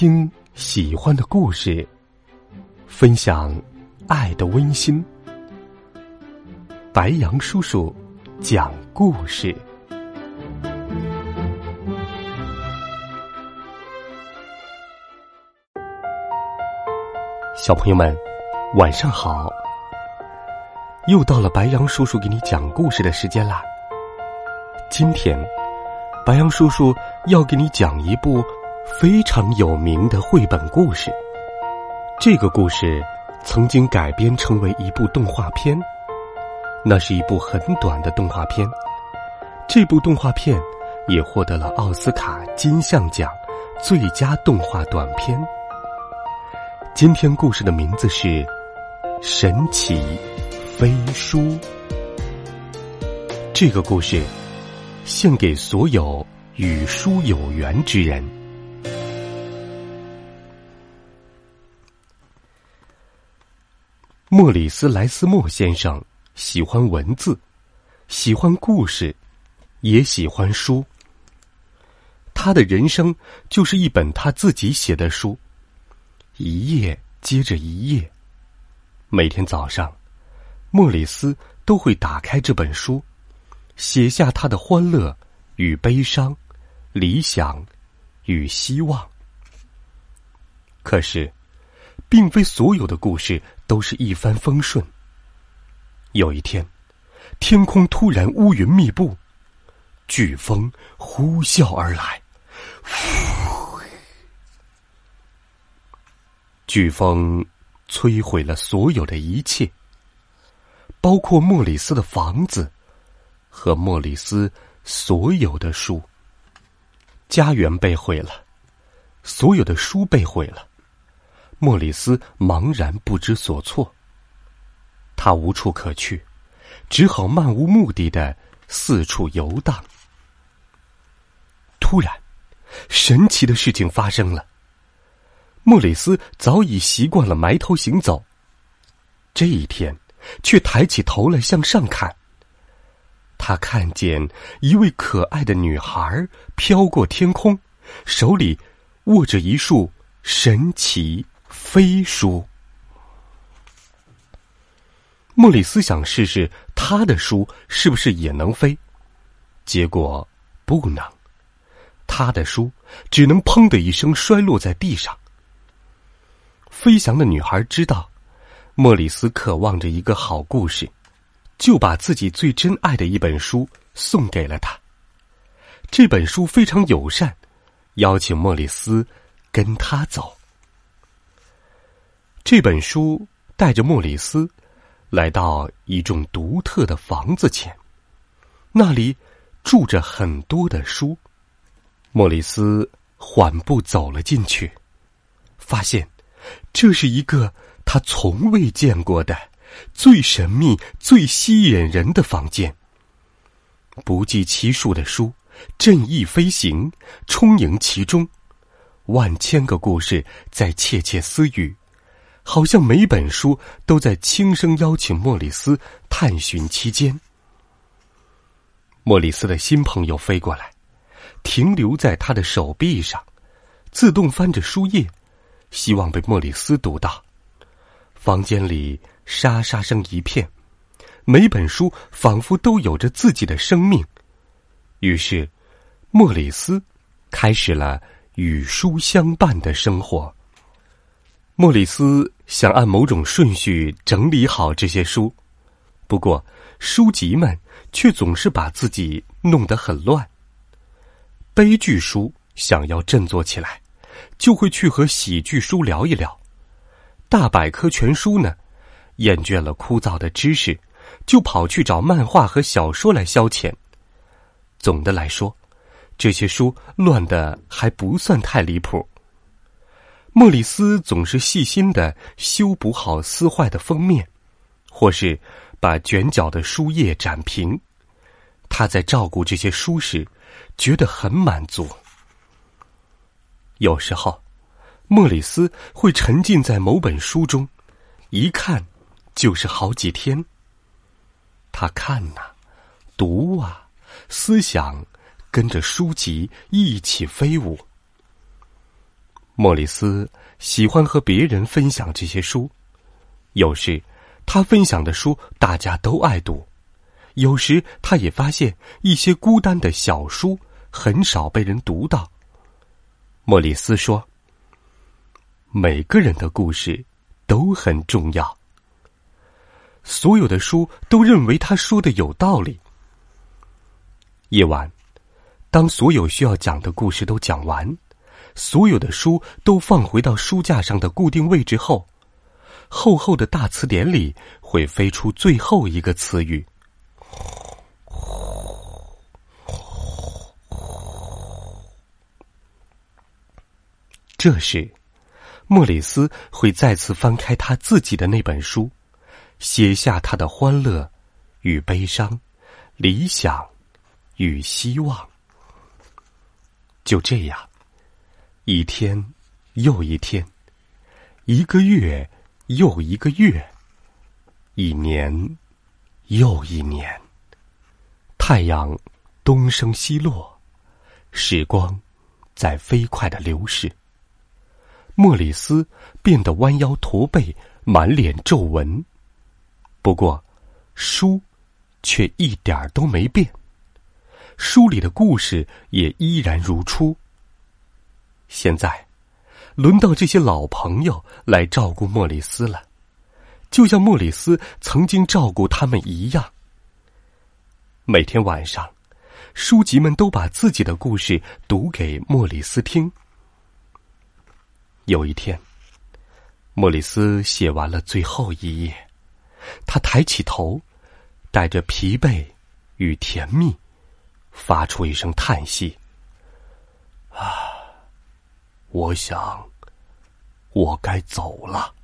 听喜欢的故事，分享爱的温馨。白杨叔叔讲故事。小朋友们，晚上好！又到了白杨叔叔给你讲故事的时间啦。今天，白杨叔叔要给你讲一部。非常有名的绘本故事，这个故事曾经改编成为一部动画片。那是一部很短的动画片，这部动画片也获得了奥斯卡金像奖最佳动画短片。今天故事的名字是《神奇飞书》。这个故事献给所有与书有缘之人。莫里斯·莱斯莫先生喜欢文字，喜欢故事，也喜欢书。他的人生就是一本他自己写的书，一页接着一页。每天早上，莫里斯都会打开这本书，写下他的欢乐与悲伤、理想与希望。可是，并非所有的故事。都是一帆风顺。有一天，天空突然乌云密布，飓风呼啸而来，飓风摧毁了所有的一切，包括莫里斯的房子和莫里斯所有的书。家园被毁了，所有的书被毁了。莫里斯茫然不知所措，他无处可去，只好漫无目的的四处游荡。突然，神奇的事情发生了。莫里斯早已习惯了埋头行走，这一天却抬起头来向上看。他看见一位可爱的女孩飘过天空，手里握着一束神奇。飞书，莫里斯想试试他的书是不是也能飞，结果不能，他的书只能砰的一声摔落在地上。飞翔的女孩知道莫里斯渴望着一个好故事，就把自己最珍爱的一本书送给了他。这本书非常友善，邀请莫里斯跟他走。这本书带着莫里斯来到一栋独特的房子前，那里住着很多的书。莫里斯缓步走了进去，发现这是一个他从未见过的最神秘、最吸引人的房间。不计其数的书振翼飞行，充盈其中，万千个故事在窃窃私语。好像每本书都在轻声邀请莫里斯探寻期间。莫里斯的新朋友飞过来，停留在他的手臂上，自动翻着书页，希望被莫里斯读到。房间里沙沙声一片，每本书仿佛都有着自己的生命。于是，莫里斯开始了与书相伴的生活。莫里斯想按某种顺序整理好这些书，不过书籍们却总是把自己弄得很乱。悲剧书想要振作起来，就会去和喜剧书聊一聊；大百科全书呢，厌倦了枯燥的知识，就跑去找漫画和小说来消遣。总的来说，这些书乱的还不算太离谱。莫里斯总是细心的修补好撕坏的封面，或是把卷角的书页展平。他在照顾这些书时，觉得很满足。有时候，莫里斯会沉浸在某本书中，一看就是好几天。他看呐，读啊，思想跟着书籍一起飞舞。莫里斯喜欢和别人分享这些书，有时他分享的书大家都爱读，有时他也发现一些孤单的小书很少被人读到。莫里斯说：“每个人的故事都很重要。”所有的书都认为他说的有道理。夜晚，当所有需要讲的故事都讲完。所有的书都放回到书架上的固定位置后，厚厚的大词典里会飞出最后一个词语。这时，莫里斯会再次翻开他自己的那本书，写下他的欢乐与悲伤、理想与希望。就这样。一天又一天，一个月又一个月，一年又一年。太阳东升西落，时光在飞快的流逝。莫里斯变得弯腰驼背，满脸皱纹。不过，书却一点儿都没变，书里的故事也依然如初。现在，轮到这些老朋友来照顾莫里斯了，就像莫里斯曾经照顾他们一样。每天晚上，书籍们都把自己的故事读给莫里斯听。有一天，莫里斯写完了最后一页，他抬起头，带着疲惫与甜蜜，发出一声叹息：“啊。”我想，我该走了。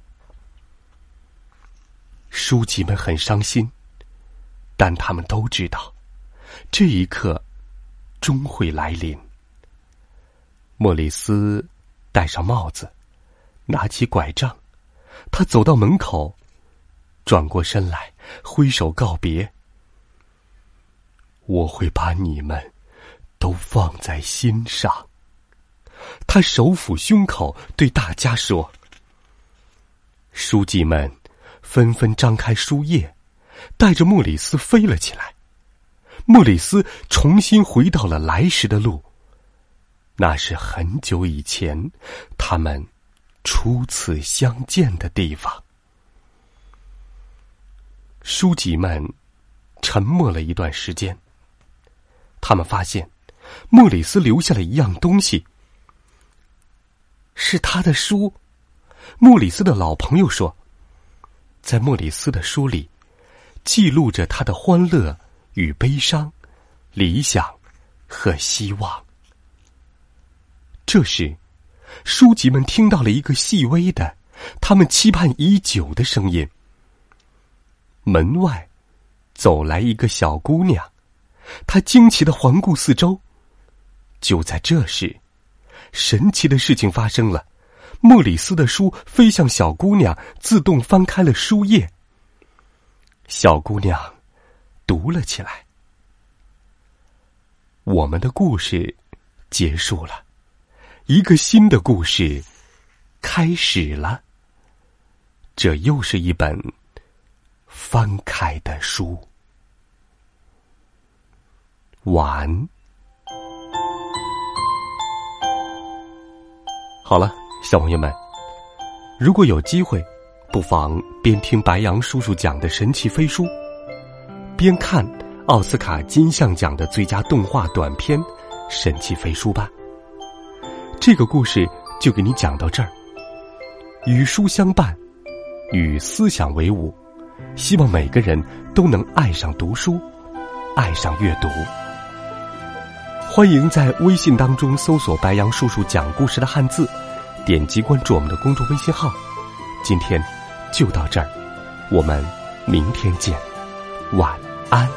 书籍们很伤心，但他们都知道，这一刻终会来临。莫里斯戴上帽子，拿起拐杖，他走到门口，转过身来，挥手告别。我会把你们都放在心上。他手抚胸口，对大家说：“书记们，纷纷张开书页，带着莫里斯飞了起来。莫里斯重新回到了来时的路，那是很久以前他们初次相见的地方。”书籍们沉默了一段时间，他们发现莫里斯留下了一样东西。是他的书，莫里斯的老朋友说，在莫里斯的书里，记录着他的欢乐与悲伤、理想和希望。这时，书籍们听到了一个细微的、他们期盼已久的声音。门外，走来一个小姑娘，她惊奇的环顾四周。就在这时。神奇的事情发生了，莫里斯的书飞向小姑娘，自动翻开了书页。小姑娘读了起来。我们的故事结束了，一个新的故事开始了。这又是一本翻开的书。晚。好了，小朋友们，如果有机会，不妨边听白杨叔叔讲的神奇飞书，边看奥斯卡金像奖的最佳动画短片《神奇飞书》吧。这个故事就给你讲到这儿。与书相伴，与思想为伍，希望每个人都能爱上读书，爱上阅读。欢迎在微信当中搜索“白杨叔叔讲故事”的汉字，点击关注我们的公众微信号。今天就到这儿，我们明天见，晚安。